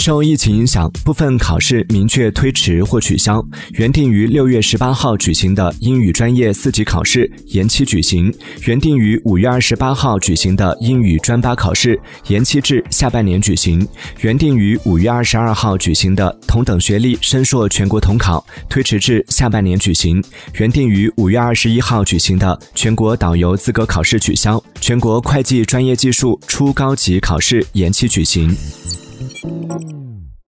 受疫情影响，部分考试明确推迟或取消。原定于六月十八号举行的英语专业四级考试延期举行；原定于五月二十八号举行的英语专八考试延期至下半年举行；原定于五月二十二号举行的同等学历深硕全国统考推迟至下半年举行；原定于五月二十一号举行的全国导游资格考试取消；全国会计专业技术初高级考试延期举行。Thank you.